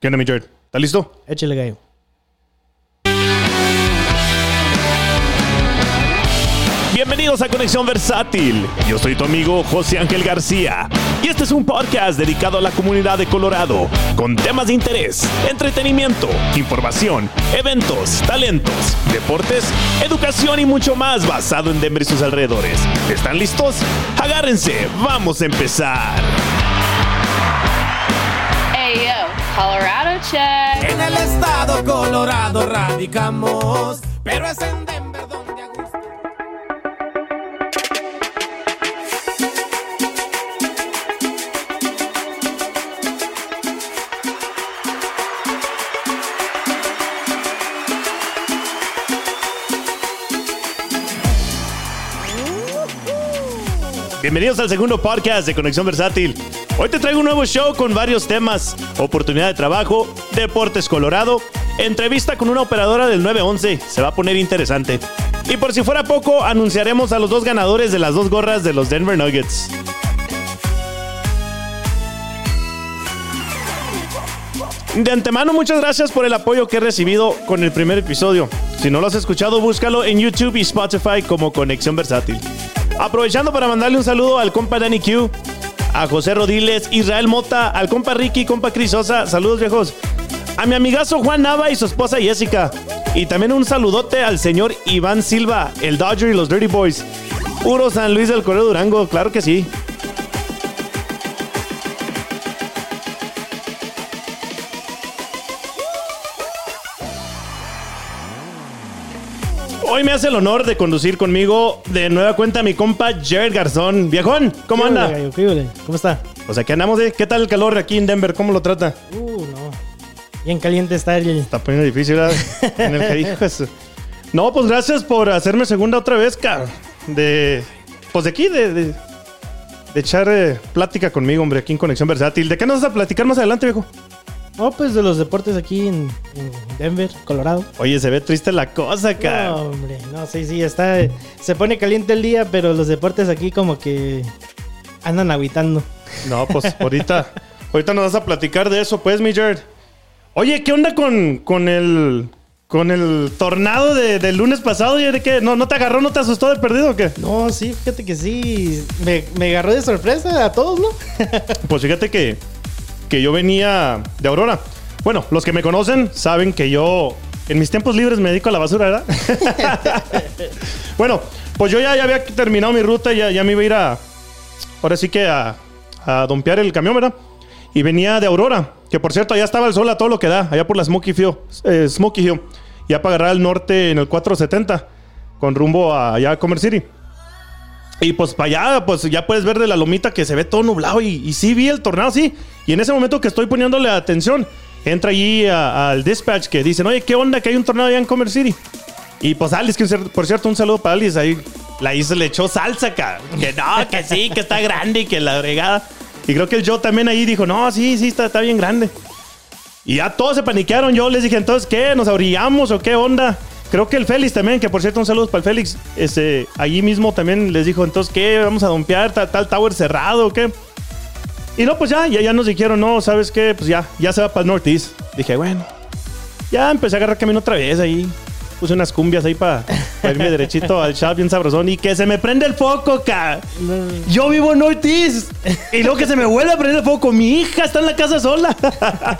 ¿Qué onda, mi Jared? ¿Estás listo? Échale gallo. Bienvenidos a Conexión Versátil. Yo soy tu amigo José Ángel García y este es un podcast dedicado a la comunidad de Colorado con temas de interés, entretenimiento, información, eventos, talentos, deportes, educación y mucho más basado en Denver y sus alrededores. ¿Están listos? Agárrense, vamos a empezar. Colorado check. En el estado Colorado radicamos, pero es en Denver donde a gusto. Bienvenidos al segundo podcast de Conexión Versátil. Hoy te traigo un nuevo show con varios temas: oportunidad de trabajo, deportes Colorado, entrevista con una operadora del 911. Se va a poner interesante. Y por si fuera poco, anunciaremos a los dos ganadores de las dos gorras de los Denver Nuggets. De antemano, muchas gracias por el apoyo que he recibido con el primer episodio. Si no lo has escuchado, búscalo en YouTube y Spotify como Conexión Versátil. Aprovechando para mandarle un saludo al compa Danny Q, a José Rodiles, Israel Mota, al compa Ricky, compa Crisosa, saludos viejos, a mi amigazo Juan Nava y su esposa Jessica, y también un saludote al señor Iván Silva, el Dodger y los Dirty Boys. Puro San Luis del Correo Durango, claro que sí. Hoy me hace el honor de conducir conmigo de nueva cuenta mi compa Jared Garzón. Viejón, ¿cómo ¿Qué anda? gallo? ¿Qué? ¿Cómo está? Pues aquí andamos, ¿eh? ¿Qué tal el calor aquí en Denver? ¿Cómo lo trata? Uh, no. Bien caliente está el... Está poniendo difícil, ¿verdad? en el hijo No, pues gracias por hacerme segunda otra vez, cabrón. De. Pues de aquí, de. de, de echar eh, plática conmigo, hombre, aquí en Conexión Versátil. ¿De qué nos vas a platicar más adelante, viejo? No, pues de los deportes aquí en, en Denver, Colorado. Oye, se ve triste la cosa, No, cabrón. hombre, no, sí, sí, está... Se pone caliente el día, pero los deportes aquí como que andan habitando. No, pues ahorita. ahorita nos vas a platicar de eso, pues, mi Jared. Oye, ¿qué onda con, con el. con el tornado de- del lunes pasado? ¿Y de qué? ¿No, ¿No te agarró, no te asustó de perdido o qué? No, sí, fíjate que sí. Me, me agarró de sorpresa a todos, ¿no? Pues fíjate que, que yo venía de Aurora. Bueno, los que me conocen saben que yo en mis tiempos libres me dedico a la basura, ¿verdad? bueno, pues yo ya, ya había terminado mi ruta, ya, ya me iba a ir a, ahora sí que a, a dompear el camión, ¿verdad? Y venía de Aurora, que por cierto, allá estaba el sol a todo lo que da, allá por la Smoky Hill, eh, Smoky Hill, ya para agarrar al norte en el 470, con rumbo a, allá a City. Y pues para allá, pues ya puedes ver de la lomita que se ve todo nublado. Y, sí vi el tornado, sí. Y en ese momento que estoy poniéndole atención, entra allí al dispatch que dicen, oye, ¿qué onda que hay un tornado allá en Comer City? Y pues Alice, que por cierto, un saludo para Alice. Ahí la hizo, le echó salsa, cara. Que no, que sí, que está grande y que la agregada. Y creo que el Joe también ahí dijo, no, sí, sí, está, está bien grande. Y ya todos se paniquearon. Yo les dije, entonces, ¿qué? ¿Nos abrillamos o qué onda? Creo que el Félix también, que por cierto, un saludo para el Félix. Este, allí mismo también les dijo, entonces, ¿qué? ¿Vamos a dompear tal, tal tower cerrado o qué? Y no, pues ya, ya, ya nos dijeron, no, ¿sabes qué? Pues ya, ya se va para el Northeast. Dije, bueno. Ya empecé a agarrar camino otra vez ahí. Puse unas cumbias ahí para irme derechito al shop bien sabrosón. Y que se me prende el foco, ca. Yo vivo en Northeast. Y luego que se me vuelve a prender el foco. Mi hija está en la casa sola.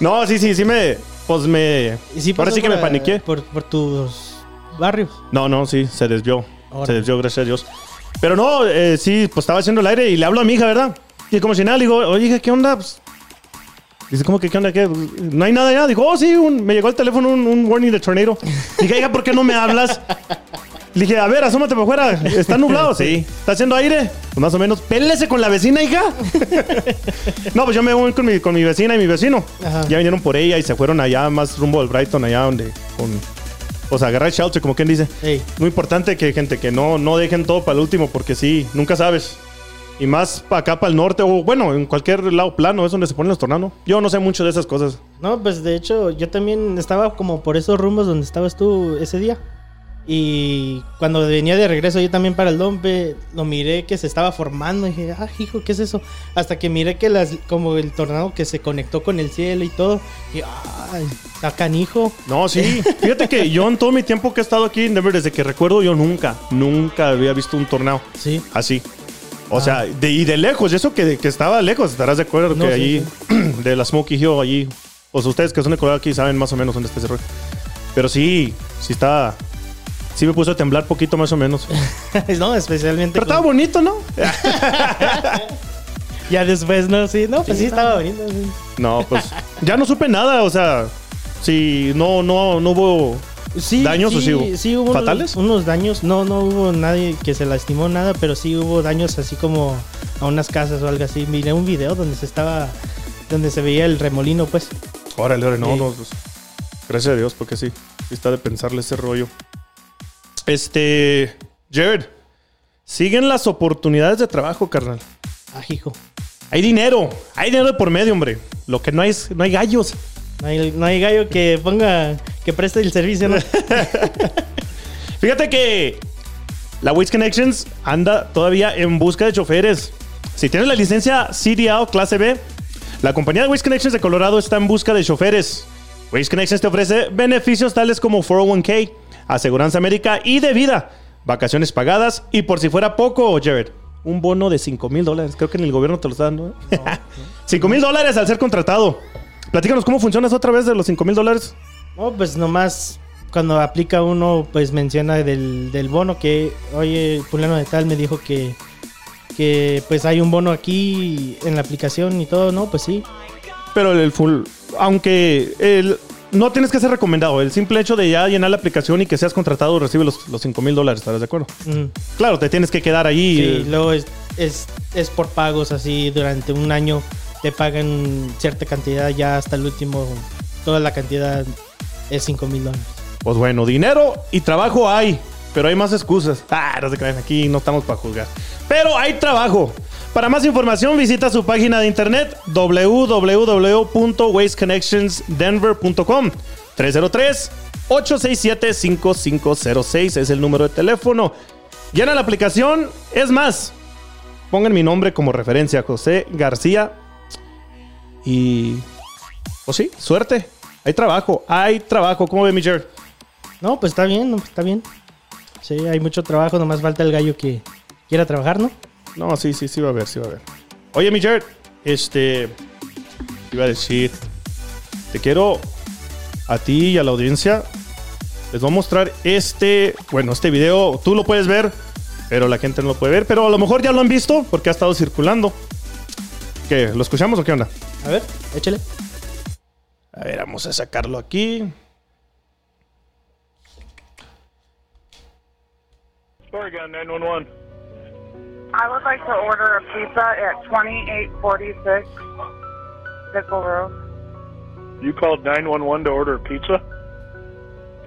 no, sí, sí, sí me. Pues me. Sí ahora sí que me paniqué. Por, por tus barrios. No, no, sí, se desvió. Se desvió, gracias a Dios. Pero no, eh, sí, pues estaba haciendo el aire y le hablo a mi hija, ¿verdad? Y como si nada, le digo, oye, hija, ¿qué onda? Pues, dice, ¿cómo que qué onda? ¿Qué? No hay nada ya. Digo, oh, sí, un- me llegó al teléfono un, un warning de tornado. Dije, hija, ¿por qué no me hablas? Le dije, a ver, asómate para afuera. ¿Está nublado? Sí. ¿Está haciendo aire? Pues más o menos. Pélese con la vecina, hija. no, pues yo me voy con mi, con mi vecina y mi vecino. Ajá. Ya vinieron por ella y se fueron allá más rumbo al Brighton, allá donde... Con, o sea, agarrar shelter, como quien dice. Ey. Muy importante que gente que no, no dejen todo para el último, porque sí, nunca sabes. Y más para acá, para el norte, o bueno, en cualquier lado plano es donde se ponen los tornados. Yo no sé mucho de esas cosas. No, pues de hecho, yo también estaba como por esos rumbos donde estabas tú ese día. Y cuando venía de regreso yo también para el Dompe, lo miré que se estaba formando. Y dije, ah, hijo, ¿qué es eso? Hasta que miré que las, como el tornado que se conectó con el cielo y todo. Y, ay, está canijo. No, sí. Fíjate que yo en todo mi tiempo que he estado aquí en Denver, desde que recuerdo, yo nunca, nunca había visto un tornado Sí. así. O sea, de, y de lejos, y eso que, que estaba lejos, estarás de acuerdo No, que sí, allí, de la Smoky Hill, allí, pues ustedes que son de Colorado aquí saben más o menos dónde está ese rollo. Pero sí, sí está, sí me puso a temblar poquito más o menos. no, especialmente. Pero con- estaba bonito, ¿no? Ya después, ¿no? Sí, no, pues sí, estaba bonito. sí. No, pues ya no supe nada, o sea, sí, no, no, no hubo Sí, ¿Daños o sí hubo? hubo unos- ¿Fatales? Unos, daños. No, no hubo nadie que se lastimó nada, pero sí hubo daños así como a unas casas o algo así. Miré un video donde se estaba, donde se veía el remolino, pues. Órale, órale, no, Sí. no, pues, gracias a Dios, porque sí, sí está de pensarle ese rollo. Este, Jared, siguen las oportunidades de trabajo, carnal. Ah, hijo. Hay dinero, hay dinero de por medio, hombre. Lo que no hay es, no hay gallos. No hay, no hay gallo que ponga, que preste el servicio, ¿no? Fíjate que la Waste Connections anda todavía en busca de choferes. Si tienes la licencia CDA o clase B, la compañía de Waste Connections de Colorado está en busca de choferes. Waste Connections te ofrece beneficios tales como 401k, aseguranza médica y de vida, vacaciones pagadas y por si fuera poco, Jared, un bono de 5 mil dólares. Creo que en el gobierno te lo está dando. ¿eh? 5 mil dólares al ser contratado. Platícanos cómo funciona eso otra vez de los 5 mil dólares. No, pues nomás cuando aplica uno, pues menciona del, del bono que, oye, fulano de tal me dijo que, que pues hay un bono aquí en la aplicación y todo, ¿no? Pues sí. Pero el full, aunque el, no tienes que ser recomendado, el simple hecho de ya llenar la aplicación y que seas contratado recibe los, los 5 mil dólares, ¿estás de acuerdo? Mm. Claro, te tienes que quedar ahí. Sí, eh, luego es, es, es por pagos así durante un año te pagan cierta cantidad ya hasta el último toda la cantidad es 5 mil dólares Pues bueno, dinero y trabajo hay, pero hay más excusas. Ah, no se crean, aquí no estamos para juzgar. Pero hay trabajo. Para más información visita su página de internet www.wasteconnectionsdenver.com 303-867-5506 es el número de teléfono. Llena la aplicación. Es más, pongan mi nombre como referencia, José García. Y... Pues sí, suerte. Hay trabajo, hay trabajo. ¿Cómo ve mi Jared? no pues está bien pues está bien sí hay mucho trabajo nomás falta el gallo que quiera trabajar no No, sí, sí, sí va a ver, sí va a ver. Oye, mi Jared, este. te Iba a decir. Te quiero a ti y a la audiencia. Les voy a mostrar este. Bueno, este video. Tú lo puedes ver, pero la gente no lo puede ver. Pero a lo mejor ya lo han visto porque ha estado circulando. ¿Qué? ¿Lo escuchamos o qué onda? a ver échale A ver, vamos a sacarlo aquí. Oregon 911. I would like to order a pizza at 2846 Pickle Road. You called 911 to order a pizza?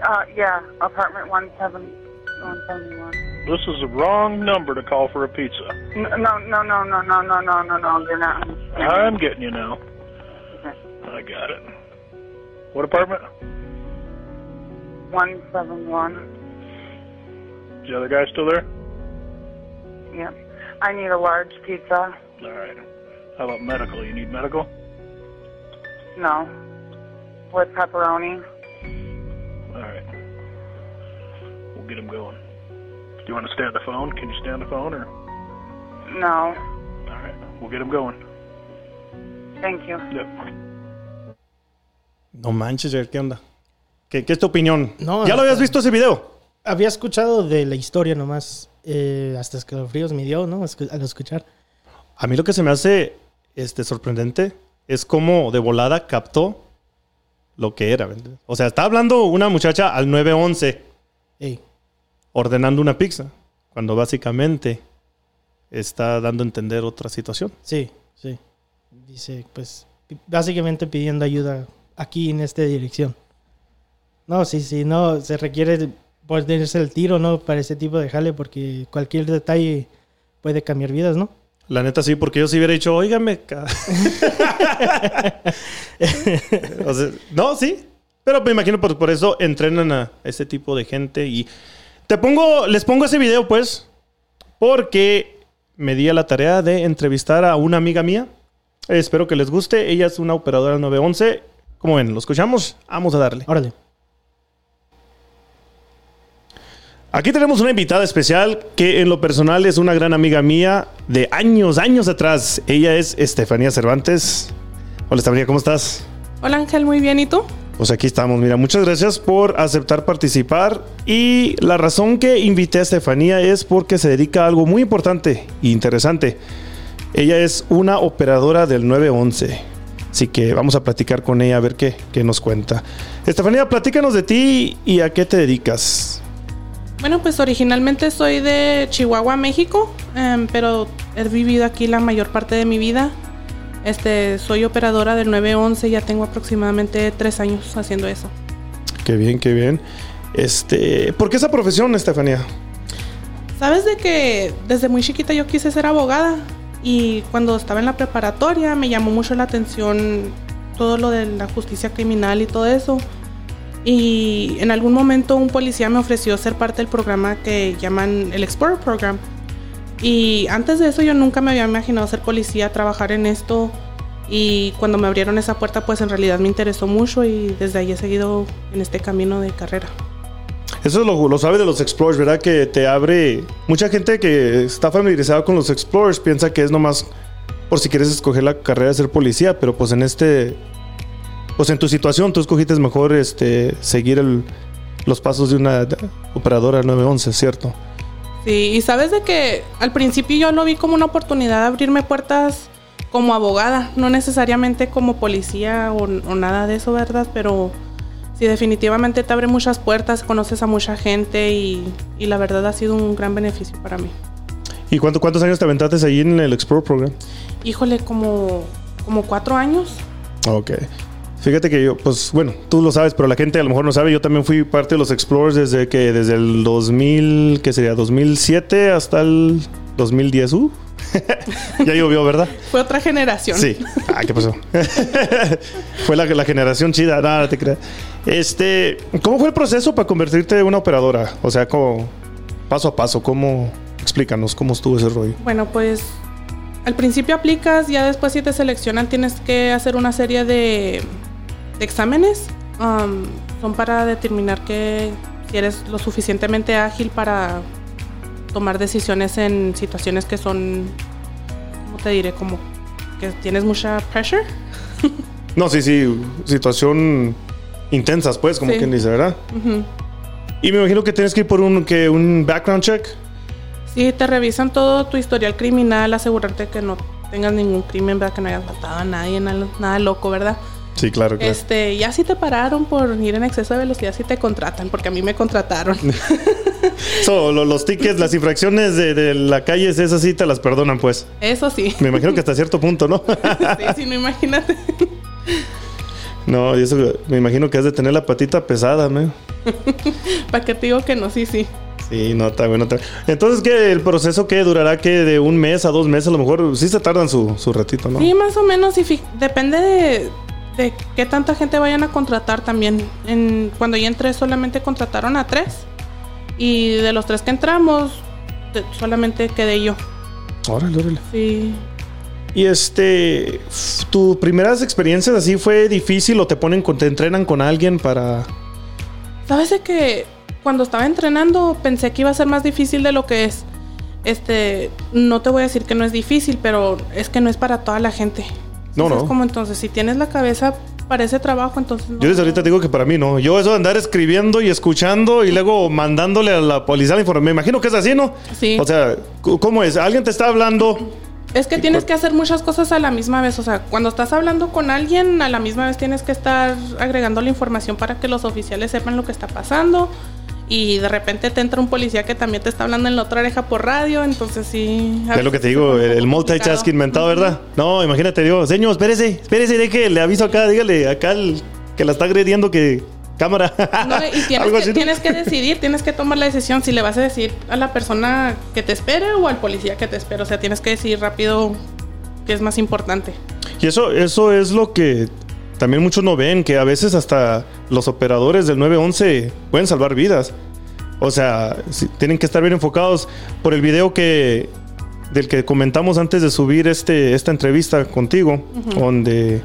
Uh, yeah, apartment 17 171. This is the wrong number to call for a pizza. No, no, no, no, no, no, no, no, no, you're not. I'm getting you now. I got it. What apartment? 171. Is the other guy still there? Yeah. I need a large pizza. All right. How about medical? You need medical? No. With pepperoni. All right. We'll get him going. Do you want to stay on the phone? Can you stay on the phone or? No. All right. We'll get him going. Thank you. Yep. No manches, Jared, ¿qué onda? ¿Qué, qué es tu opinión? No, ¿Ya lo habías visto ese video? había escuchado de la historia nomás eh, hasta escalofríos me dio no al escuchar. A mí lo que se me hace este, sorprendente es cómo de volada captó lo que era. O sea, está hablando una muchacha al 911 Ey, ordenando una pizza, cuando básicamente está dando a entender otra situación. sí sí. Dice pues básicamente pidiendo ayuda aquí en esta dirección. No sí sí no se requiere ponerse el tiro no para ese tipo de jale porque cualquier detalle puede cambiar vidas no La neta sí, porque yo sí hubiera dicho, óigame. ca-". O sea, no, sí. Pero me imagino por, por eso entrenan a ese tipo de gente y Te pongo, les pongo ese video, pues, porque me di a la tarea de entrevistar a una amiga mía. Espero que les guste. Ella es una operadora 911. Como ven, ¿lo escuchamos? Vamos a darle. Órale. Aquí tenemos una invitada especial que en lo personal es una gran amiga mía de años, años atrás. Ella es Estefanía Cervantes. Hola Estefanía, ¿cómo estás? Hola Ángel, muy bien. ¿Y tú? Pues aquí estamos. Mira, muchas gracias por aceptar participar. Y la razón que invité a Estefanía es porque se dedica a algo muy importante e interesante. Ella es una operadora del 911. Así que vamos a platicar con ella a ver qué, qué nos cuenta. Estefanía, platícanos de ti y a qué te dedicas. Bueno, pues originalmente soy de Chihuahua, México, em, pero he vivido aquí la mayor parte de mi vida. Este, soy operadora del 911, ya tengo aproximadamente tres años haciendo eso. Qué bien, qué bien. Este, ¿por qué esa profesión, Estefanía? Sabes de que desde muy chiquita yo quise ser abogada y cuando estaba en la preparatoria me llamó mucho la atención todo lo de la justicia criminal y todo eso. Y en algún momento un policía me ofreció ser parte del programa que llaman el Explorer Program. Y antes de eso yo nunca me había imaginado ser policía, trabajar en esto. Y cuando me abrieron esa puerta, pues en realidad me interesó mucho y desde ahí he seguido en este camino de carrera. Eso lo, lo sabe de los Explorers, ¿verdad? Que te abre... Mucha gente que está familiarizada con los Explorers piensa que es nomás por si quieres escoger la carrera de ser policía, pero pues en este... Pues en tu situación tú escogiste mejor este, seguir el- los pasos de una operadora 911, ¿cierto? Sí, y sabes de que al principio yo lo vi como una oportunidad de abrirme puertas como abogada, no necesariamente como policía o, o nada de eso, ¿verdad? Pero sí, definitivamente te abre muchas puertas, conoces a mucha gente y, y la verdad ha sido un gran beneficio para mí. ¿Y cuánto, cuántos años te aventaste ahí en el Explorer Program? Híjole, como, como cuatro años. Ok. Fíjate que yo, pues bueno, tú lo sabes, pero la gente a lo mejor no sabe. Yo también fui parte de los Explorers desde que, desde el 2000, ¿qué sería? 2007 hasta el 2010. Uh. ya llovió, ¿verdad? Fue otra generación. Sí. Ah, ¿qué pasó? fue la, la generación chida, nada, te creas. Este, ¿cómo fue el proceso para convertirte en una operadora? O sea, como paso a paso, ¿cómo? Explícanos cómo estuvo ese rollo. Bueno, pues al principio aplicas, ya después si te seleccionan tienes que hacer una serie de exámenes. Um, son para determinar que si eres lo suficientemente ágil para tomar decisiones en situaciones que son, ¿cómo te diré? Como que tienes mucha pressure. No, sí, sí, situación intensas, pues, como Sí. quien dice, ¿verdad? Y me imagino que tienes que ir por un, que, un background check. Sí, te revisan todo tu historial criminal, asegurarte que no tengas ningún crimen, ¿verdad? Que no hayas matado a nadie, nada, nada loco, ¿verdad? Sí, claro, claro. Este, ya si te pararon por ir en exceso de velocidad, si te contratan, porque a mí me contrataron. So, lo- los tickets, las infracciones de, de la calle, esas sí te las perdonan, pues. Eso sí. Me imagino que hasta cierto punto, ¿no? sí, sí, no imagínate. no, y eso me imagino que has de tener la patita pesada, ¿no? ¿Para qué te digo que no? Sí, sí. Sí, no, está bueno. está- Entonces, ¿qué? ¿El proceso que durará que de un mes a dos meses? A lo mejor sí se tardan su, su ratito, ¿no? Sí, más o menos. Y depende de, de qué tanta gente vayan a contratar también. En, cuando yo entré, solamente contrataron a tres. Y de los tres que entramos, solamente quedé yo. Órale, órale. Sí. Y este, ¿tus primeras experiencias así fue difícil o te ponen, con- te entrenan con alguien para... ¿Sabes de que cuando estaba entrenando pensé que iba a ser más difícil de lo que es? Este, no te voy a decir que no es difícil, pero es que no es para toda la gente. No, Entonces, no. como entonces, si tienes la cabeza para ese trabajo, entonces no. Yo desde ahorita te digo que para mí no. Yo eso de andar escribiendo y escuchando y luego mandándole a la policía la información. Me imagino que es así, ¿no? Sí. O sea, ¿cómo es? Alguien te está hablando. Es que tienes que hacer muchas cosas a la misma vez. O sea, cuando estás hablando con alguien, a la misma vez tienes que estar agregando la información para que los oficiales sepan lo que está pasando. Y de repente te entra un policía que también te está hablando en la otra oreja por radio. Entonces sí. Es lo que te digo, el, el multitasking inventado, ¿verdad? No, imagínate, digo, señor, espérese, espérese, de que le aviso acá, dígale acá el que la está agrediendo que cámara. No, y tienes, que, así, ¿no? tienes que decidir, tienes que tomar la decisión si le vas a decir a la persona que te espere o al policía que te espere. O sea, tienes que decidir rápido qué es más importante. Y eso, eso es lo que también muchos no ven, que a veces hasta los operadores del 911 pueden salvar vidas. O sea, tienen que estar bien enfocados por el video que del que comentamos antes de subir este esta entrevista contigo, donde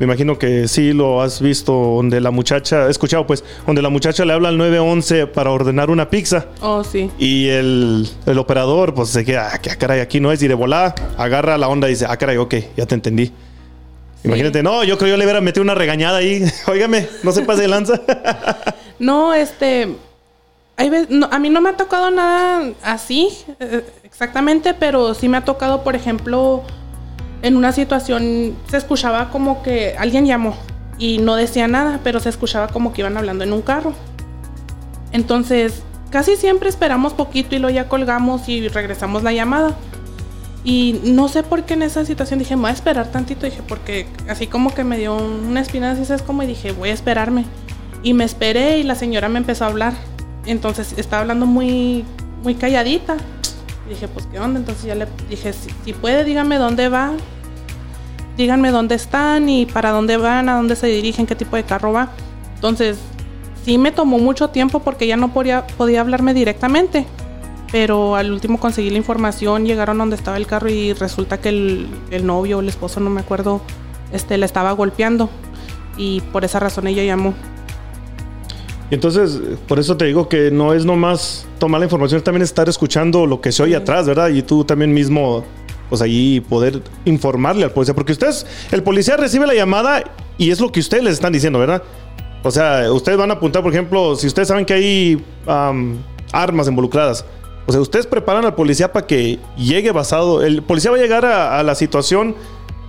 me imagino que sí lo has visto, donde la muchacha, he escuchado pues, donde la muchacha le habla al 911 para ordenar una pizza. Oh, sí. Y el, el operador, pues se queda, ah, que caray, aquí no es. Y de volada, agarra la onda y dice, ah, caray, ok, ya te entendí. Imagínate, no, yo creo yo le hubiera metido una regañada ahí. Óigame, no se pase de lanza. No, este. hay no, a mí no me ha tocado nada así, eh, exactamente, pero sí me ha tocado, por ejemplo, en una situación se escuchaba como que alguien llamó y no decía nada, pero se escuchaba como que iban hablando en un carro. Entonces, casi siempre esperamos poquito y luego ya colgamos y regresamos la llamada. Y no sé por qué en esa situación dije, me voy a esperar tantito. Dije, porque así como que me dio una espina, así es como, y dije, voy a esperarme. Y me esperé y la señora me empezó a hablar. Entonces estaba hablando muy, muy calladita. Dije, pues, ¿qué onda? Entonces ya le dije, si, si puede, dígame dónde va. Díganme dónde están y para dónde van, a dónde se dirigen, qué tipo de carro va. Entonces, sí me tomó mucho tiempo porque ya no podía, podía hablarme directamente. Pero al último conseguí la información, llegaron donde estaba el carro y resulta que el, el novio o el esposo, no me acuerdo, este, la estaba golpeando. Y por esa razón ella llamó. Entonces, por eso te digo que no es nomás tomar la información, también estar escuchando lo que se oye atrás, ¿verdad? Y tú también mismo, pues allí poder informarle al policía. Porque ustedes, el policía recibe la llamada y es lo que ustedes les están diciendo, ¿verdad? O sea, ustedes van a apuntar, por ejemplo, si ustedes saben que hay am, armas involucradas. O sea, ustedes preparan al policía para que llegue basado. El policía va a llegar a, a la situación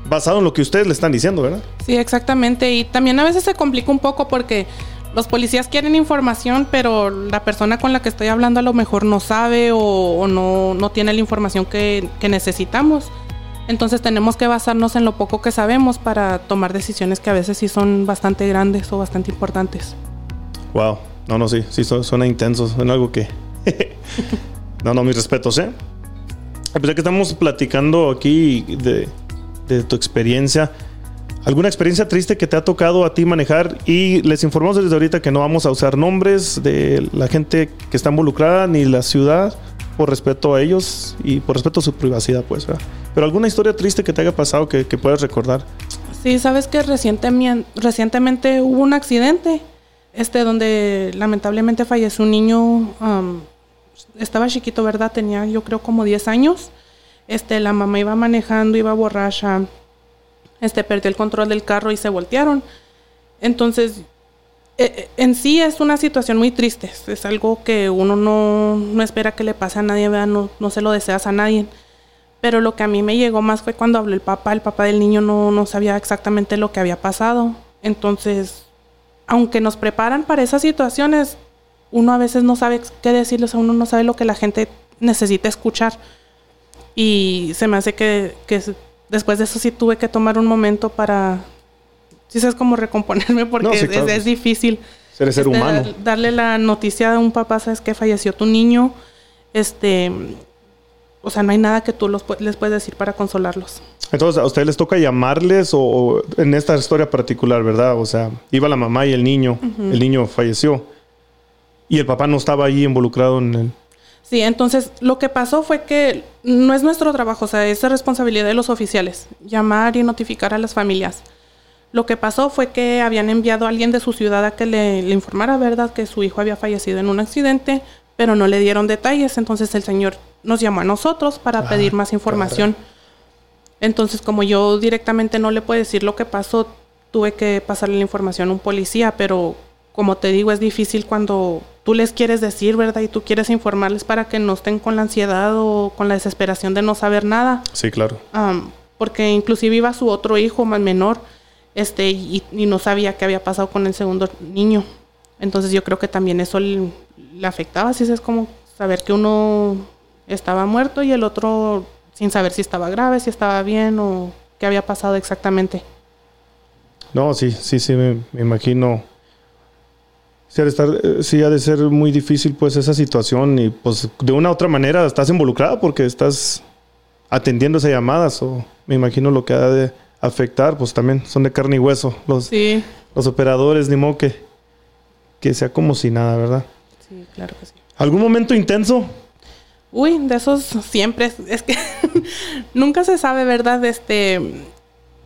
basado en lo que ustedes le están diciendo, ¿verdad? Sí, exactamente. Y también a veces se complica un poco porque los policías quieren información, pero la persona con la que estoy hablando a lo mejor no sabe o, o no, no tiene la información que, que necesitamos. Entonces tenemos que basarnos en lo poco que sabemos para tomar decisiones que a veces sí son bastante grandes o bastante importantes. Wow. No, no, sí, sí, su- suena intenso, suena algo que... no, no, mis respetos, ¿eh? A pesar que estamos platicando aquí de, tu experiencia, ¿alguna experiencia triste que te ha tocado a ti manejar? Y les informamos desde ahorita que no vamos a usar nombres de la gente que está involucrada ni la ciudad por respeto a ellos y por respeto a su privacidad, pues. Pero alguna historia triste que te haya pasado que, que puedas recordar. Sí, sabes que recientemente, recientemente hubo un accidente, este, donde lamentablemente falleció un niño, um, estaba chiquito, ¿verdad? Tenía yo creo como 10 años. Este, la mamá iba manejando, iba borracha, este, perdió el control del carro y se voltearon. Entonces, eh, eh, en sí es una situación muy triste, es- algo que uno no, no espera que le pase a nadie, ¿verdad? No, no se lo deseas a nadie. Pero lo que a mí me llegó más fue cuando habló el papá. El papá del niño no, no sabía exactamente lo que había pasado. Entonces, aunque nos preparan para esas situaciones, uno a veces no sabe qué decirles, a uno no sabe lo que la gente necesita escuchar. Y se me hace que, que después de eso sí tuve que tomar un momento para, sí sabes cómo recomponerme porque No, sí, es- claro. es, difícil. Ser ser Este, humano. dar- darle la noticia a un papá, sabes que falleció tu niño, este, o sea, no hay nada que tú los, les puedes decir para consolarlos. Entonces, a ustedes les toca llamarles o, o en esta historia particular, ¿verdad? O sea, iba la mamá y el niño, el niño falleció y el papá no estaba ahí involucrado en el... Sí, entonces lo que pasó fue que no es nuestro trabajo, o sea, es responsabilidad de los oficiales, llamar y notificar a las familias. Lo que pasó fue que habían enviado a alguien de su ciudad a que le, le informara, ¿verdad?, que su hijo había fallecido en un accidente, pero no le dieron detalles. Entonces el señor nos llamó a nosotros para pedir más información. Entonces, como yo directamente no le puedo decir lo que pasó, tuve que pasarle la información a un policía, pero como te digo, es difícil cuando tú les quieres decir, ¿verdad? Y tú quieres informarles para que no estén con la ansiedad o con la desesperación de no saber nada. Sí, claro. Am, porque inclusive iba su otro hijo más menor, este, y, y no sabía qué había pasado con el segundo niño. Entonces yo creo que también eso le, le afectaba, así es como saber que uno estaba muerto y el otro sin saber si estaba grave, si estaba bien o qué había pasado exactamente. No, sí, sí, sí, me, me imagino. Sí ha, de estar, eh, sí ha de ser muy difícil pues esa situación y pues de una u otra manera estás involucrada porque estás atendiendo esas llamadas o me imagino lo que ha de afectar pues también son de carne y hueso los, Sí, los operadores, ni modo que, que sea como si nada, ¿verdad? sí, claro que sí. ¿Algún momento intenso? Uy, de esos siempre. Es, es que nunca se sabe, ¿verdad? Este,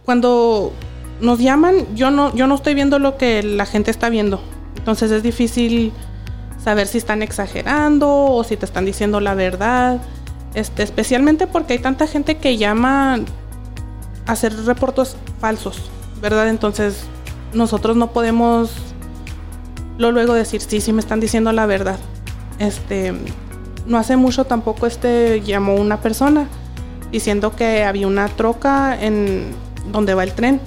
cuando nos llaman, yo no, yo no estoy viendo lo que la gente está viendo. Entonces es difícil saber si están exagerando o si te están diciendo la verdad. Este, especialmente porque hay tanta gente que llama a hacer reportes falsos, ¿verdad? Entonces nosotros no podemos lo luego decir, sí, sí me están diciendo la verdad. Este, no hace mucho tampoco este llamó una persona diciendo que había una troca en donde va el tren.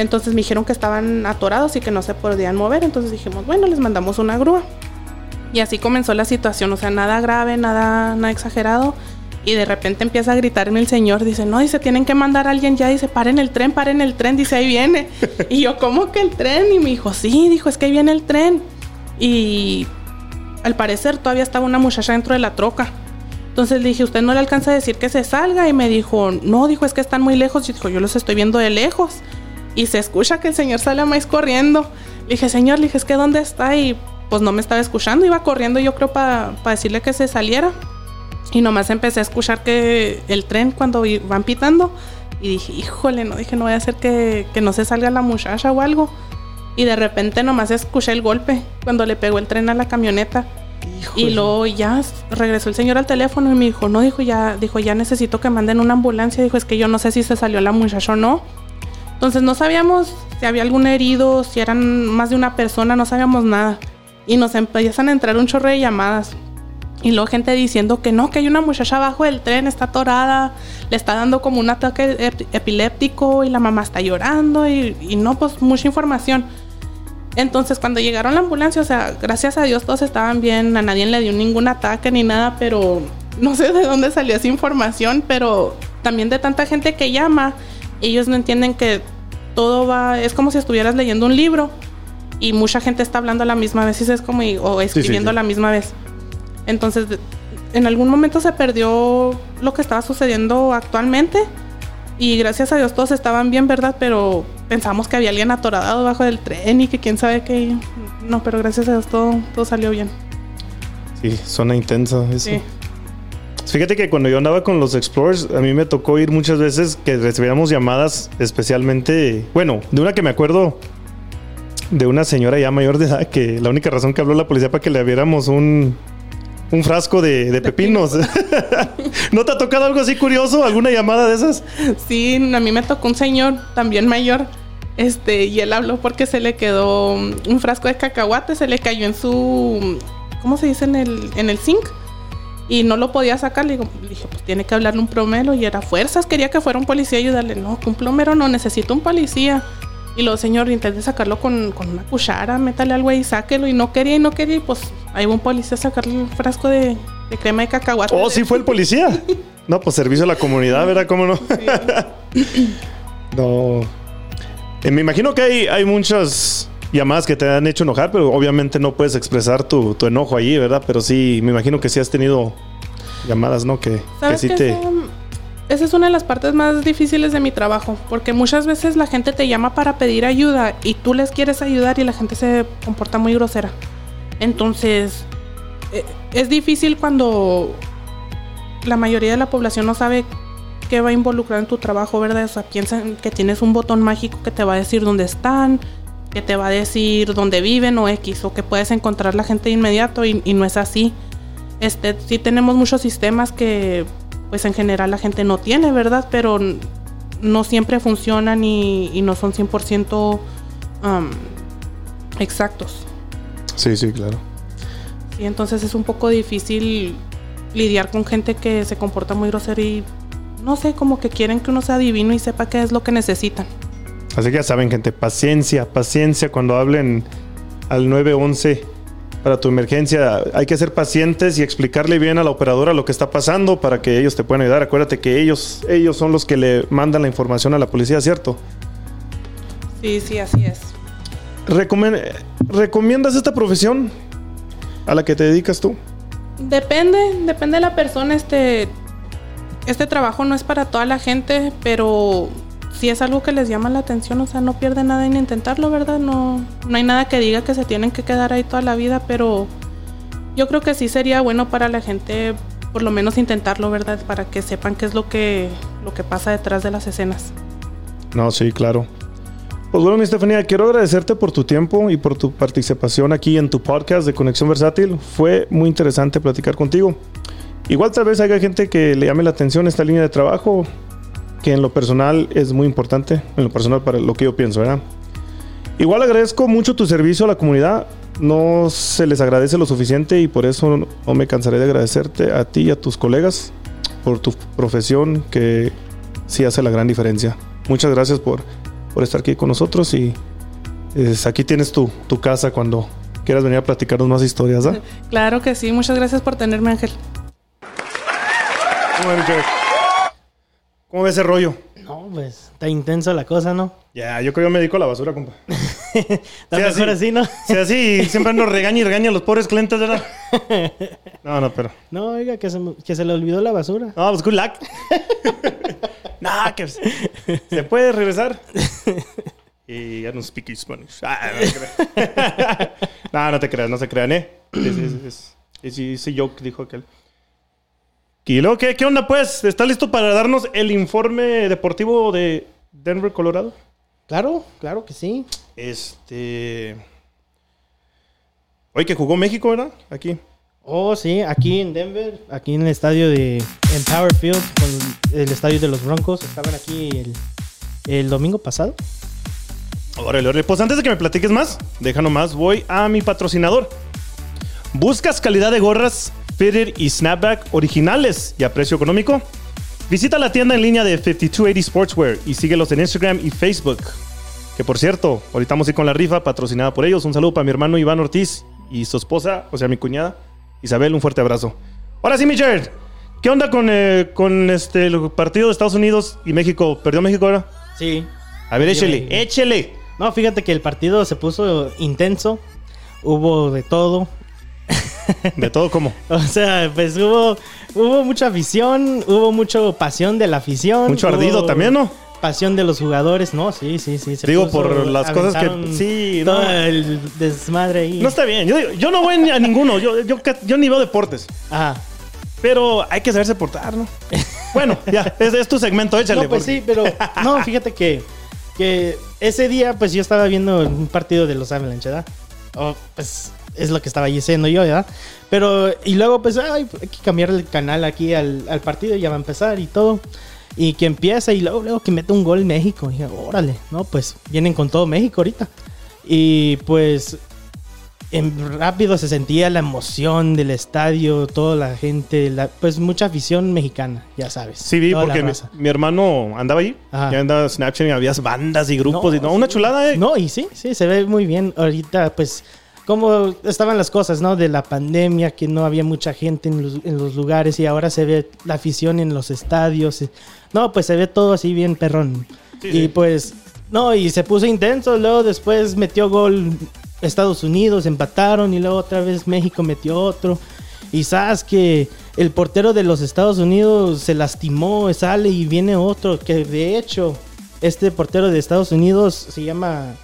Entonces me dijeron que estaban atorados y que no se podían mover. Entonces dijimos, bueno, les mandamos una grúa. Y así comenzó la situación, o sea, nada grave, nada, nada exagerado. Y de repente empieza a gritarme el señor, dice, no, dice, tienen que mandar a alguien ya, dice, paren el tren, paren el tren, dice, ahí viene. y yo, ¿cómo que el tren? Y me dijo, sí, dijo, es que ahí viene el tren. Y al parecer todavía estaba una muchacha dentro de la troca. Entonces le dije, ¿usted no le alcanza a decir que se salga? Y me dijo, no, dijo, es que están muy lejos. Y dijo, yo los estoy viendo de lejos. Y se escucha que el señor sale a más corriendo. Le dije, señor, le dije, es que ¿dónde está? Y pues no me estaba escuchando. Iba corriendo yo creo para decirle que se saliera. Y nomás empecé a escuchar que el tren cuando van pitando. Y dije, híjole, no dije, no voy a hacer que, que no se salga la muchacha o algo. Y de repente nomás escuché el golpe cuando le pegó el tren a la camioneta. Y luego ya regresó el señor al teléfono y me dijo, no, dijo, ya, dijo, ya necesito que manden una ambulancia. Dijo, es que yo no sé si se salió la muchacha o no. Entonces no sabíamos si había algún herido, si eran más de una persona, no sabíamos nada. Y nos empiezan a entrar un chorro de llamadas. Y luego gente diciendo que no, que hay una muchacha abajo del tren, está atorada, le está dando como un ataque ep- epiléptico y la mamá está llorando y, y no, pues mucha información. Entonces cuando llegaron la ambulancia, o sea, gracias a Dios todos estaban bien, a nadie le dio ningún ataque ni nada, pero no sé de dónde salió esa información, pero también de tanta gente que llama, ellos no entienden que todo va, es como si estuvieras leyendo un libro y mucha gente está hablando a la misma vez, es como, o escribiendo sí. a la misma vez. Entonces, en algún momento se perdió lo que estaba sucediendo actualmente y gracias a Dios todos estaban bien, ¿verdad? Pero pensamos que había alguien atorado debajo del tren y que quién sabe qué. No, pero gracias a Dios todo, todo salió bien. Sí, suena intenso eso. Sí. Fíjate que cuando yo andaba con los Explorers, a mí me tocó ir muchas veces que recibíamos llamadas especialmente, bueno, de una que me acuerdo de una señora ya mayor de edad que la única razón que habló la policía para que le abriéramos un, un frasco de, de pepinos. ¿No te ha tocado algo así curioso? ¿Alguna llamada de esas? Sí, a mí me tocó un señor también mayor. Este, y él habló porque se le quedó un frasco de cacahuate, se le cayó en su. ¿Cómo se dice? En el, en el zinc. Y no lo podía sacar. Le, digo- le dije, pues tiene que hablarle un plomero. Y era fuerzas, quería que fuera un policía y ayudarle. No, que un plomero no, necesito un policía. Y luego, señor, intente sacarlo con, con una cuchara, métale algo ahí, sáquelo. Y no quería, y no quería. Y pues ahí va un policía a sacarle un frasco de, de crema de cacahuate. Oh, sí fue el policía. No, pues servicio a la comunidad, ¿verdad? ¿Cómo no? no. Eh, me imagino que hay, hay muchas llamadas que te han hecho enojar, pero obviamente no puedes expresar tu, tu enojo allí, ¿verdad? Pero sí, me imagino que sí has tenido llamadas, ¿no? Que, que ¿Sabes sí te... Esa- Esa es una de las partes más difíciles de mi trabajo, porque muchas veces la gente te llama para pedir ayuda y tú les quieres ayudar y la gente se comporta muy grosera. Entonces, eh, es difícil cuando la mayoría de la población no sabe qué va a involucrar en tu trabajo, ¿verdad? O sea, piensan que tienes un botón mágico que te va a decir dónde están, que te va a decir dónde viven o X, o que puedes encontrar la gente de inmediato y, y no es así. Este, sí tenemos muchos sistemas que pues en general la gente no tiene, ¿verdad? Pero no siempre funcionan y, y no son 100% um, exactos. Sí, sí, claro. Sí, entonces es un poco difícil lidiar con gente que se comporta muy grosero y no sé, como que quieren que uno sea divino y sepa qué es lo que necesitan. Así que ya saben, gente, paciencia, paciencia cuando hablen al 911 para tu emergencia. Hay que ser pacientes y explicarle bien a la operadora lo que está pasando para que ellos te puedan ayudar. Acuérdate que ellos, ellos son los que le mandan la información a la policía, ¿cierto? Sí, sí, así es. ¿Recomiendas esta profesión a la que te dedicas tú? Depende, depende de la persona. Este, este trabajo no es para toda la gente, pero si es algo que les llama la atención, o sea, no pierde nada en intentarlo, ¿verdad? No, no hay nada que diga que se tienen que quedar ahí toda la vida, pero yo creo que sí sería bueno para la gente por lo menos intentarlo, ¿verdad? Para que sepan qué es lo que, lo que pasa detrás de las escenas. No, sí, claro. Pues bueno, mi Estefanía, quiero agradecerte por tu tiempo y por tu participación aquí en tu podcast de Conexión Versátil. Fue muy interesante platicar contigo. Igual tal vez haya gente que le llame la atención esta línea de trabajo, que en lo personal es muy importante, en lo personal para lo que yo pienso, ¿verdad? Igual agradezco mucho tu servicio a la comunidad. No se les agradece lo suficiente y por eso no me cansaré de agradecerte a ti y a tus colegas por tu profesión que sí hace la gran diferencia. Muchas gracias por, por estar aquí con nosotros y es- aquí tienes tu, tu casa cuando quieras venir a platicarnos más historias. ¿ah? Claro que sí, muchas gracias por tenerme, Ángel. ¿Cómo ves ese rollo? No, pues está intenso la cosa, ¿no? Ya, yo creo que yo me dedico a la basura, compa. Está Sí, mejor así. así, ¿no? Si así siempre nos regaña y regaña a los pobres clientes, ¿verdad? No, no, pero. No, oiga, que se, me- que se le olvidó la basura. No, pues good luck. no, que se puede regresar. Y ya no speak Spanish. Ah, no, te creas. no, no te creas, no se crean, ¿eh? Es, es, es, es- ese joke dijo aquel. Y luego, ¿qué, ¿qué onda, pues? ¿Estás listo para darnos el informe deportivo de Denver, Colorado? Claro, claro que sí. Este. Oye, que jugó México, ¿verdad? Aquí. Oh, sí, aquí en Denver, aquí en el estadio de en Power Field, con el estadio de los Broncos, estaban aquí el, el domingo pasado. Órale, órale. Pues antes de que me platiques más, deja nomás, voy a mi patrocinador. ¿Buscas calidad de gorras, fitted y snapback originales y a precio económico? Visita la tienda en línea de 5280 Sportswear y síguelos en Instagram y Facebook. Que por cierto, ahorita vamos a ir con la rifa patrocinada por ellos. Un saludo para mi hermano Iván Ortiz y su esposa, o sea, mi cuñada Isabel. Un fuerte abrazo. Ahora sí, mi Jared, ¿qué onda con, eh, con este, el partido de Estados Unidos y México? ¿Perdió México ahora? Sí. A ver, échele, échele. No, fíjate que el partido se puso intenso, hubo de todo. De todo como. O sea, pues hubo, hubo mucha afición, hubo mucha pasión de la afición. Mucho ardido también, ¿no? Pasión de los jugadores, no, sí, sí, sí. se Digo, puso- por las cosas que- sí, no. Todo el desmadre ahí. No está bien. Yo, digo, yo no voy a ninguno. Yo, yo, ni veo deportes. Ajá. Pero hay que saberse portar, ¿no? Bueno, ya, es, es tu segmento, échale. No, pues porque- sí, pero no, fíjate que, que ese día, pues yo estaba viendo un partido de los Avalanche, ¿verdad? O, pues es lo que estaba diciendo yo, ¿verdad? Pero, y luego, pues, ay, hay que cambiar el canal aquí al, al partido, ya va a empezar y todo. Y que empieza y luego, luego que mete un gol México. Y dije, órale, no, pues vienen con todo México ahorita. Y pues en rápido se sentía la emoción del estadio, toda la gente, la- pues mucha afición mexicana, ya sabes. Sí, vi, porque mi, hermano andaba ahí. Ajá. Ya andaba Snapchat y había bandas y grupos. No, y no, una sí. chulada, ¿eh? No, y sí, sí, se ve muy bien. Ahorita, pues, como estaban las cosas, ¿no? De la pandemia, que no había mucha gente en los, en los lugares y ahora se ve la afición en los estadios. No, pues se ve todo así bien perrón. Sí, y sí. pues, no, y se puso intenso. Luego después metió gol Estados Unidos, empataron y luego otra vez México metió otro. Y sabes que el portero de los Estados Unidos se lastimó, sale y viene otro. Que de hecho, este portero de Estados Unidos se llama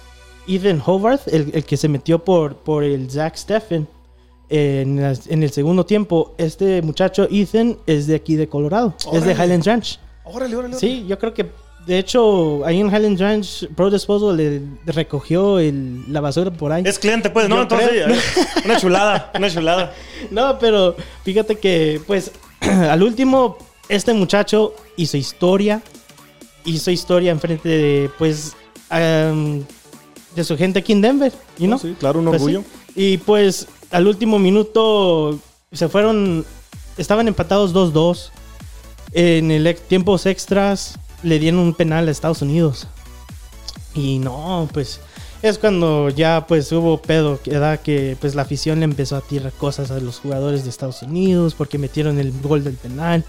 Ethan Howard, el, el que se metió por, por el Zach Steffen en, las- en el segundo tiempo. Este muchacho, Ethan, es de aquí de Colorado, es de Órale. Highlands Ranch. Órale, órale. Sí, yo creo que de hecho ahí en Highlands Ranch Pro Disposal le recogió el- la basura por ahí. Es cliente, pues, ¿no? Yo Entonces, creo. una chulada, una chulada. No, pero fíjate que, pues, al último, este muchacho hizo historia. Hizo historia enfrente de, pues, am, de su gente aquí en Denver, you know? Sí, claro, un Pues orgullo. sí. Y pues, al último minuto, se fueron, estaban empatados 2-2. En el tiempos extras, le dieron un penal a Estados Unidos. Y no, pues es cuando ya pues hubo pedo, que da que pues la afición le empezó a tirar cosas a los jugadores de Estados Unidos porque metieron el gol del penal.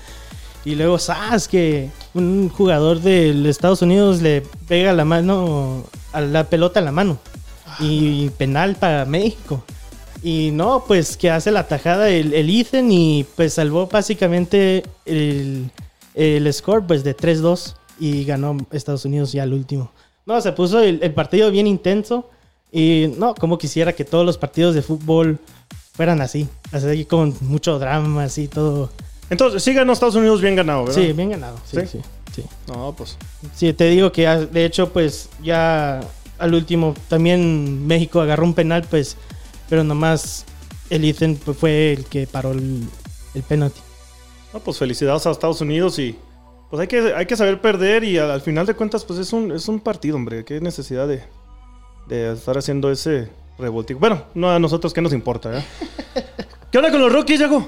Y luego, ¿sabes que un jugador de Estados Unidos le pega la mano a la pelota en la mano? Y penal para México. Y no, pues que hace la tajada el, el Ethan y pues salvó básicamente el, el score pues de 3-2 y ganó Estados Unidos ya al último. No, se puso el, el partido bien intenso y no, como quisiera que todos los partidos de fútbol fueran así. Así con mucho drama, así todo. Entonces, sí ganó Estados Unidos bien ganado, ¿verdad? Sí, bien ganado. Sí, ¿Sí? sí, sí. No, pues. Sí, te digo que ah, de hecho, pues ya al último también México agarró un penal, pues, pero nomás el Ethan pues, fue el que paró el, el penalti. No, pues felicidades a Estados Unidos y. Pues hay que, hay que saber perder y al, al final de cuentas, pues es un, es un partido, hombre. Qué necesidad de, de estar haciendo ese revoltijo. Bueno, no a nosotros, ¿qué nos importa, eh? ¿Qué onda con los Rockies, Jago?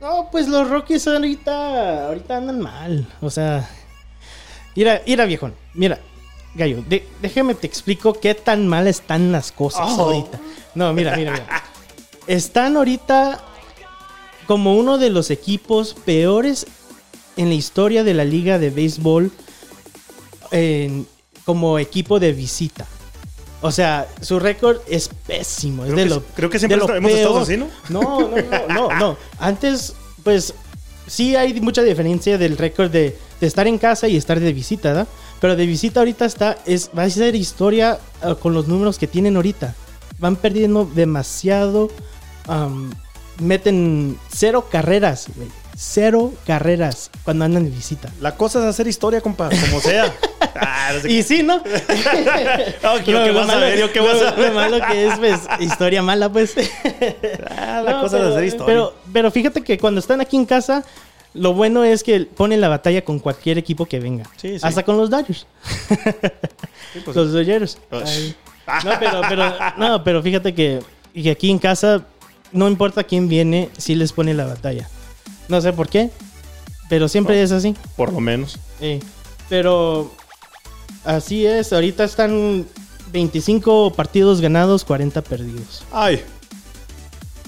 No, pues los Rockies ahorita, ahorita andan mal. O sea, mira, mira viejón, mira, Gallo, de- déjame te explico qué tan mal están las cosas Oh. ahorita. No, mira, mira, mira. Están ahorita como uno de los equipos peores en la historia de la liga de béisbol como equipo de visita. O sea, su récord es pésimo. Creo es de que- lo, creo que siempre está- hemos estado así, ¿no? No, no, no, no, no. Antes, pues, sí hay mucha diferencia del récord de, de estar en casa y estar de visita, ¿verdad? Pero de visita ahorita está, es, va a ser historia ah, con los números que tienen ahorita. Van perdiendo demasiado. meten cero carreras, güey. Cero carreras cuando andan de visita. La cosa es hacer historia, compa, como sea. Ah, no sé Y sí, ¿no? No, quiero que vas a ver, yo qué vas a lo- lo malo que es, pues, historia mala, pues. Ah, la No, cosa pero, es hacer historia. Pero, pero fíjate que cuando están aquí en casa, lo bueno es que ponen la batalla con cualquier equipo que venga. Sí, sí. Hasta con los Dodgers. pues, los Dodgers. No, pero, pero, no, pero fíjate que, que aquí en casa, no importa quién viene, sí les pone la batalla. No sé por qué, pero siempre es así. Por lo menos. Sí. Pero así es, ahorita están 25 partidos ganados, 40 perdidos. Ay.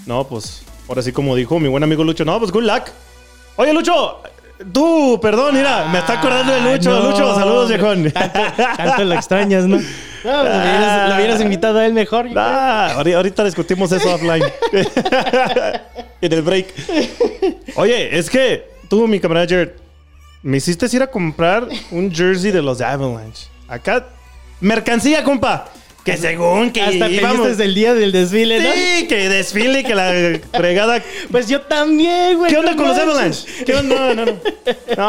No, pues, ahora sí como dijo mi buen amigo Lucho. No, pues good luck. Oye, Lucho. Tú, perdón, mira, me está acordando de Lucho. Ah, no, Lucho, saludos, viejón. Tanto, tanto lo extrañas, ¿no? No, pues, hubieras, lo hubieras invitado a él mejor. Ah, ahori- ahorita discutimos eso offline. en el break. Oye, es que tú, mi camarada Jared, me hiciste ir a comprar un jersey de los Avalanche. Acá, mercancía, compa. Que según que Hasta íbamos- desde el día del desfile, ¿no? Sí, que desfile, que la fregada. Pues yo también, güey. ¿Qué onda no con los. Avalanche? ¿Qué onda? No, no, no.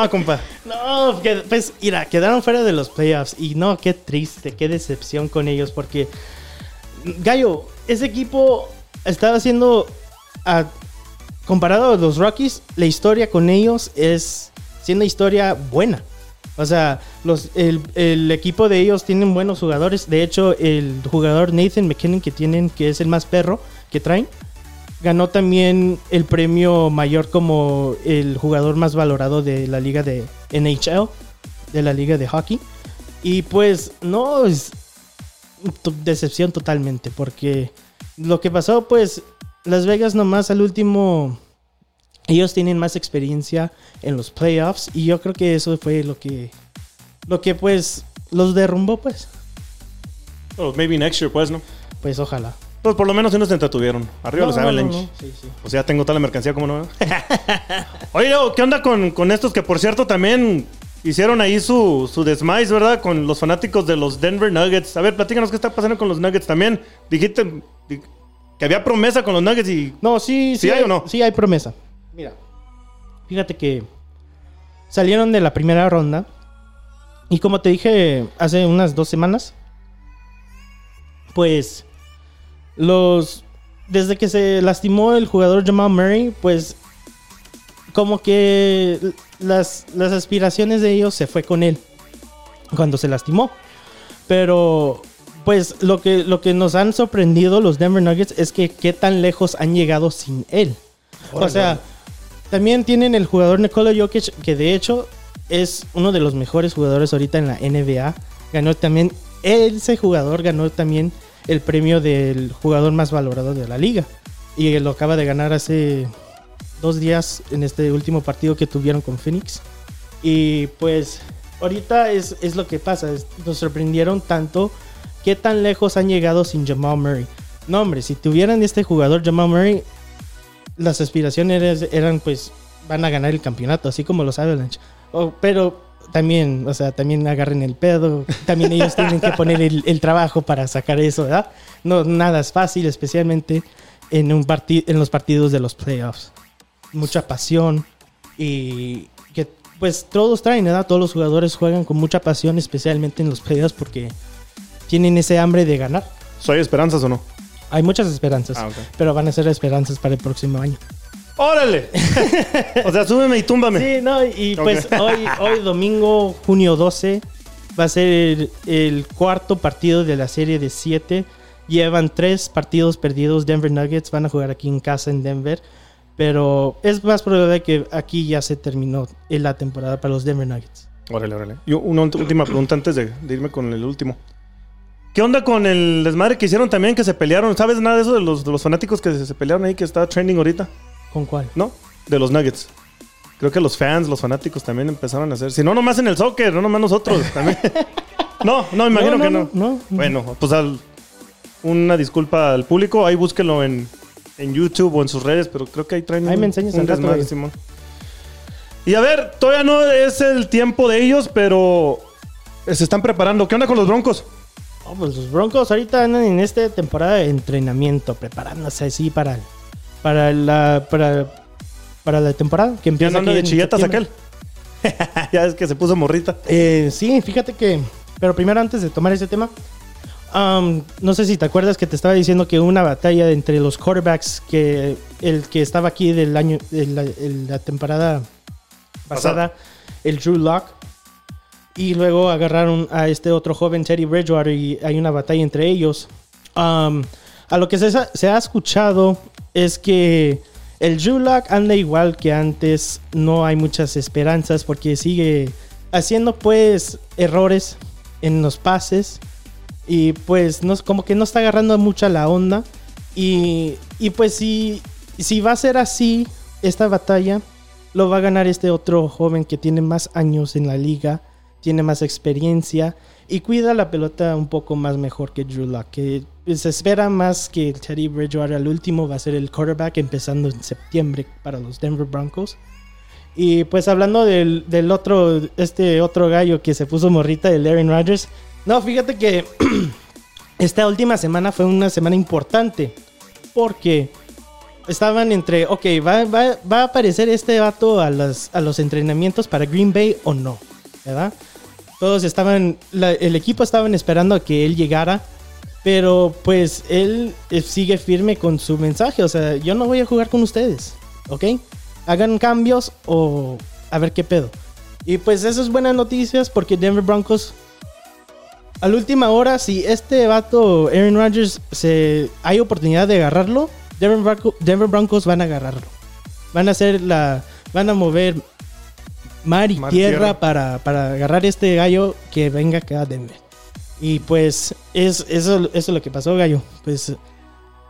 No, compa. No, que- pues, mira, quedaron fuera de los playoffs. Y no, qué triste, qué decepción con ellos. Porque, Gallo, ese equipo estaba haciendo. a- comparado a los Rockies, la historia con ellos es siendo historia buena. O sea, los, el, el equipo de ellos tienen buenos jugadores. De hecho, el jugador Nathan McKinnon que tienen, que es el más perro que traen, ganó también el premio mayor como el jugador más valorado de la liga de NHL, de la liga de hockey. Y pues no es decepción totalmente, porque lo que pasó, pues Las Vegas nomás al último, ellos tienen más experiencia en los playoffs y yo creo que eso fue lo que, lo que pues los derrumbó, pues, maybe next year, pues, ¿no? pues ojalá. Pues por lo menos sí nos entretuvieron. Arriba No, los no, no, no. Sí, sí. O sea, tengo toda la mercancía, como no? Oye, ¿qué onda con, con estos que, por cierto, también hicieron ahí su, su desmais, ¿verdad? Con los fanáticos de los Denver Nuggets. A ver, platícanos qué está pasando con los Nuggets también. Dijiste di- que había promesa con los Nuggets y... No, sí, sí, ¿Sí hay o no? Sí hay promesa. Mira, fíjate que salieron de la primera ronda y como te dije hace unas dos semanas, pues los desde que se lastimó el jugador Jamal Murray, pues como que las, las aspiraciones de ellos se fue con él cuando se lastimó. Pero pues lo que, lo que nos han sorprendido los Denver Nuggets es que qué tan lejos han llegado sin él. O sea, también tienen el jugador Nikola Jokic, que de hecho es uno de los mejores jugadores ahorita en la NBA. Ganó también, ese jugador ganó también el premio del jugador más valorado de la liga. Y lo acaba de ganar hace dos días en este último partido que tuvieron con Phoenix. Y pues ahorita es, es lo que pasa. es- nos sorprendieron tanto qué tan lejos han llegado sin Jamal Murray. No, hombre, si tuvieran este jugador Jamal Murray, las aspiraciones eran, pues van a ganar el campeonato, así como los Avalanche. Oh, pero también, o sea, también agarren el pedo. También ellos tienen que poner el, el trabajo para sacar eso, ¿verdad? No, nada es fácil, especialmente en, un en los partidos de los playoffs. Mucha pasión y que pues todos traen, ¿verdad? Todos los jugadores juegan con mucha pasión, especialmente en los playoffs porque tienen ese hambre de ganar. ¿Soy esperanzas o no? Hay muchas esperanzas, Ah, pero van a ser esperanzas para el próximo año. ¡Órale! o sea, súbeme y túmbame. Sí, no, y pues hoy, hoy domingo, junio 12, va a ser el, el cuarto partido de la serie de siete. Llevan tres partidos perdidos. Denver Nuggets van a jugar aquí en casa en Denver. Pero es más probable que aquí ya se terminó en la temporada para los Denver Nuggets. Órale, órale. Y una última pregunta antes de, de irme con el último. ¿Qué onda con el desmadre que hicieron también que se pelearon? ¿Sabes nada de eso de los, de los fanáticos que se, se pelearon ahí que está trending ahorita? ¿Con cuál? ¿No? De los Nuggets. Creo que los fans, los fanáticos también empezaron a hacer. Si no, nomás en el soccer, no nomás nosotros también. no, no, imagino No, que no, no. no, no. Bueno, pues al- una disculpa al público. Ahí búsquenlo en, en YouTube o en sus redes, pero creo que ahí traen Ahí me enseñas un desmadre. Simón. Y a ver, todavía no es el tiempo de ellos, pero se están preparando. ¿Qué onda con los Broncos? Oh, pues los Broncos ahorita andan en esta temporada de entrenamiento, preparándose así para, para, la, para, para la temporada que ¿Ya empieza aquí de en chilletas septiembre. aquel? ya es que se puso morrita. Eh, sí, fíjate que. Pero primero, antes de tomar ese tema, um, no sé si te acuerdas que te estaba diciendo que una batalla entre los quarterbacks que el que estaba aquí del año, de la, temporada pasada, el Drew Lock, y luego agarraron a este otro joven Teddy Bridgewater y hay una batalla entre ellos. A lo que se, ha escuchado es que el Drew anda igual que antes, no hay muchas esperanzas porque sigue haciendo pues errores en los pases y pues no, como que no está agarrando mucha la onda y, y pues si, si va a ser así esta batalla lo va a ganar este otro joven que tiene más años en la liga, tiene más experiencia y cuida la pelota un poco más mejor que Drew Lock, que se espera más que Teddy Bridgewater al último va a ser el quarterback empezando en septiembre para los Denver Broncos. Y pues hablando del, del otro, este otro gallo que se puso morrita, el Aaron Rodgers. No, fíjate que esta última semana fue una semana importante. Porque estaban entre, ok, ¿va, va, va a aparecer este vato a, las, a los entrenamientos para Green Bay o no? ¿Verdad? Todos estaban, el equipo estaban esperando a que él llegara. Pero pues él eh, sigue firme con su mensaje. O sea, yo no voy a jugar con ustedes. ¿Ok? Hagan cambios o a ver qué pedo. Y pues eso es buenas noticias porque Denver Broncos a la última hora, si este vato, Aaron Rodgers, se, hay oportunidad de agarrarlo, Denver, Bronco- Denver Broncos van a agarrarlo. Van a hacer la. Van a mover mar y Mar tierra, tierra. Para, para agarrar este gallo que venga acá a Denver. Y pues es, eso, eso es lo que pasó, gallo. Pues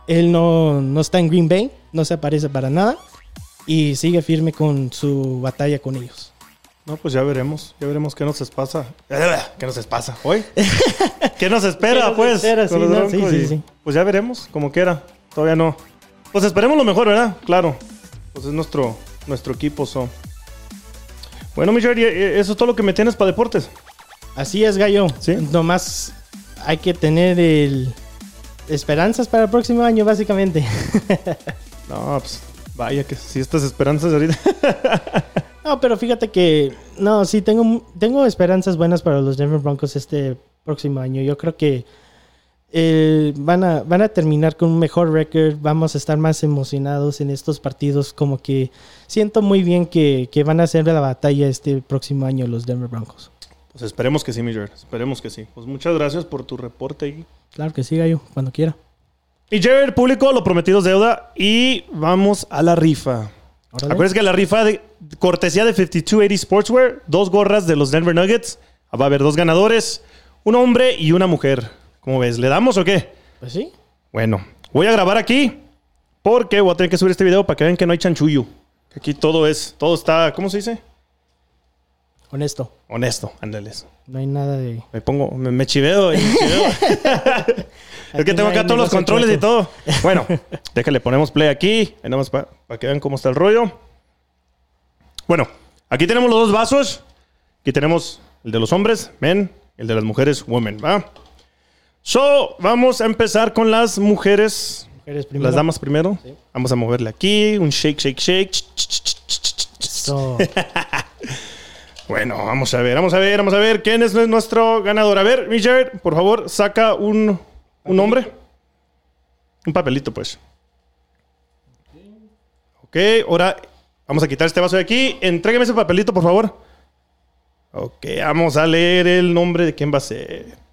él no, no está en Green Bay, no se aparece para nada. Y sigue firme con su batalla con ellos. No, pues ya veremos. Ya veremos qué nos pasa. ¿Qué nos pasa hoy? ¿Qué nos espera, ¿Qué nos pues? espera? Sí, no, sí, sí, Y. Pues ya veremos, como quiera. Todavía no. Pues esperemos lo mejor, ¿verdad? Claro. Pues es nuestro, nuestro equipo. So. Bueno, mi eh, eso es todo lo que me tienes para deportes. Así es, gallo. Sí. Nomás hay que tener el esperanzas para el próximo año, básicamente. No, pues vaya que si estas esperanzas ahorita. no, pero fíjate que no, sí tengo tengo esperanzas buenas para los Denver Broncos este próximo año. Yo creo que eh, van a van a terminar con un mejor récord. Vamos a estar más emocionados en estos partidos. Como que siento muy bien que, que van a hacer la batalla este próximo año los Denver Broncos. Pues esperemos que sí, mi Jerry. Esperemos que sí. Pues muchas gracias por tu reporte ahí. Claro que sí, gallo, cuando quiera. Y Jared, público, lo prometido es deuda. Y vamos a la rifa. Órale. Acuérdense que la rifa de cortesía de 5280 Sportswear, dos gorras de los Denver Nuggets. Va a haber dos ganadores, un hombre y una mujer. ¿Cómo ves? ¿Le damos o qué? Pues sí. Bueno, voy a grabar aquí porque voy a tener que subir este video para que vean que no hay chanchullo. Que Aquí todo es, todo está, ¿cómo se dice? Honesto. Honesto, ándales. No hay nada de. Me pongo, me, me chiveo. me chiveo. es que tengo acá todos los controles y todo. Bueno, déjale, ponemos play aquí. Ahí nada más para que vean cómo está el rollo. Bueno, aquí tenemos los dos vasos. Aquí tenemos el de los hombres, men, el de las mujeres, women, ¿va? So, vamos a empezar con las mujeres. Mujeres primero. Las damas primero. Sí. Vamos a moverle aquí. Un shake, shake, shake. Eso. Bueno, vamos a ver, vamos a ver, vamos a ver. ¿Quién es nuestro ganador? A ver, Richard, por favor, saca un, un nombre. Un papelito, pues. Ok, ahora vamos a quitar este vaso de aquí. Entrégueme ese papelito, por favor. Ok, vamos a leer el nombre de quién va a ser.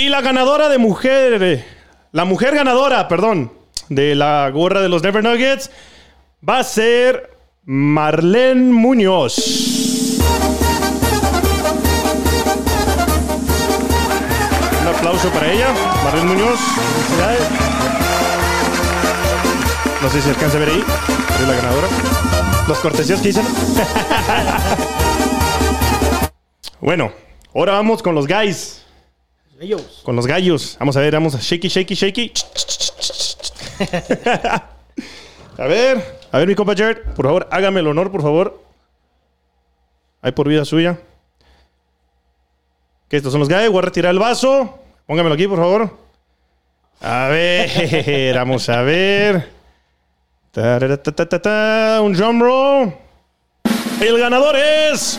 Y la ganadora de mujer, la mujer ganadora, perdón, de la gorra de los Never Nuggets va a ser Marlene Muñoz. Un aplauso para ella, Marlene Muñoz. No sé si alcanza a ver ahí. Es la ganadora. Los cortesías que hice. ¿no? bueno, ahora vamos con los guys. Ellos. Con los gallos. Vamos a ver, vamos a shaky, shaky, shaky. a ver, a ver, mi compa Jared, por favor, hágame el honor, por favor. Hay por vida suya. Que estos son los gallos. Voy a retirar el vaso. Póngamelo aquí, por favor. A ver, vamos a ver. Un drum roll. El ganador es.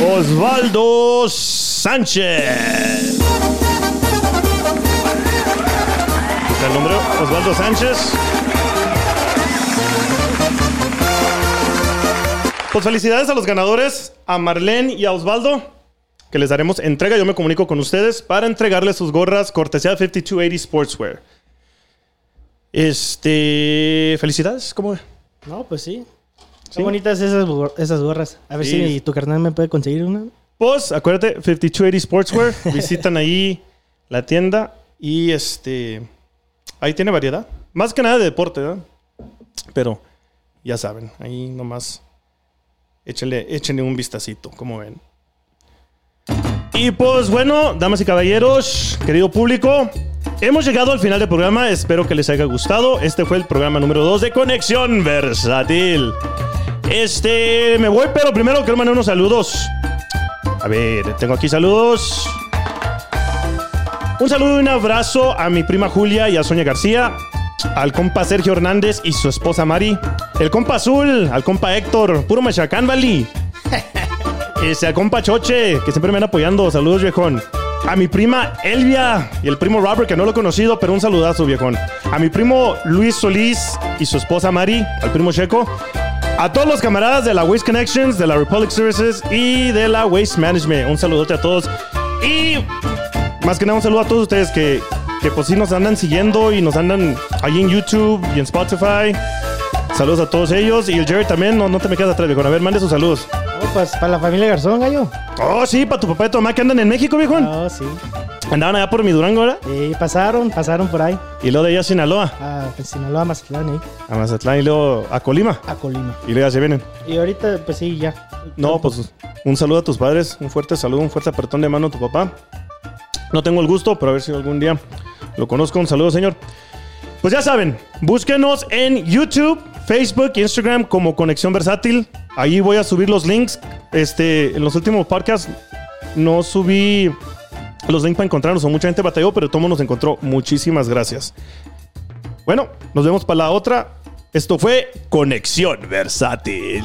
Osvaldo Sánchez. Está el nombre Osvaldo Sánchez. Pues felicidades a los ganadores, a Marlene y a Osvaldo, que les daremos entrega. Yo me comunico con ustedes para entregarles sus gorras cortesía de 5280 Sportswear. Este. Felicidades, ¿cómo? No, pues sí. Sí. Son bonitas esas, esas gorras. A ver Sí. si tu carnal me puede conseguir una. Pues, acuérdate, 5280 Sportswear. Visitan ahí la tienda y este. Ahí tiene variedad. Más que nada de deporte, ¿verdad? Pero ya saben, ahí nomás. Échenle, échenle un vistacito, como ven. Y pues bueno, damas y caballeros, querido público, hemos llegado al final del programa. Espero que les haya gustado. Este fue el programa número 2 de Conexión Versátil. Este, me voy, pero primero quiero mandar unos saludos. A ver, tengo aquí saludos. Un saludo y un abrazo a mi prima Julia y a Sonia García, al compa Sergio Hernández y su esposa Mari, el compa Azul, al compa Héctor, puro Machacán, Vali. Ese, al compa Choche, que siempre me van apoyando. Saludos, viejón. A mi prima Elvia y el primo Robert, que no lo he conocido, pero un saludazo, viejón. A mi primo Luis Solís y su esposa Mari, al primo Checo. A todos los camaradas de la Waste Connections, de la Republic Services y de la Waste Management. Un saludote a todos. Y más que nada un saludo a todos ustedes que, que pues sí nos andan siguiendo y nos andan ahí en YouTube y en Spotify. Saludos a todos ellos. Y el Jerry también, no, no te me quedas atrás, viejo. A ver, mande sus saludos. Oh, pues para la familia Garzón, gallo. Oh, sí, para tu papá y tu mamá que andan en México, viejo. Oh, sí. Andaban allá por mi Durango, ¿verdad? Y pasaron, pasaron por ahí. Y luego de allá a Sinaloa, A pues, Sinaloa, Mazatlán, ahí. a Mazatlán y luego a Colima. A Colima. Y luego ya se vienen. Y ahorita, pues sí, ya. No, pues un saludo a tus padres, un fuerte saludo, un fuerte apretón de mano a tu papá. No tengo el gusto, pero a ver si algún día lo conozco. Un saludo, señor. Pues ya saben, búsquenos en YouTube, Facebook, Instagram como Conexión Versátil. Ahí voy a subir los links. Este, en los últimos podcasts no subí los links para encontrarnos. O mucha gente batalló, pero todo nos encontró. Muchísimas gracias. Bueno, nos vemos para la otra. Esto fue Conexión Versátil.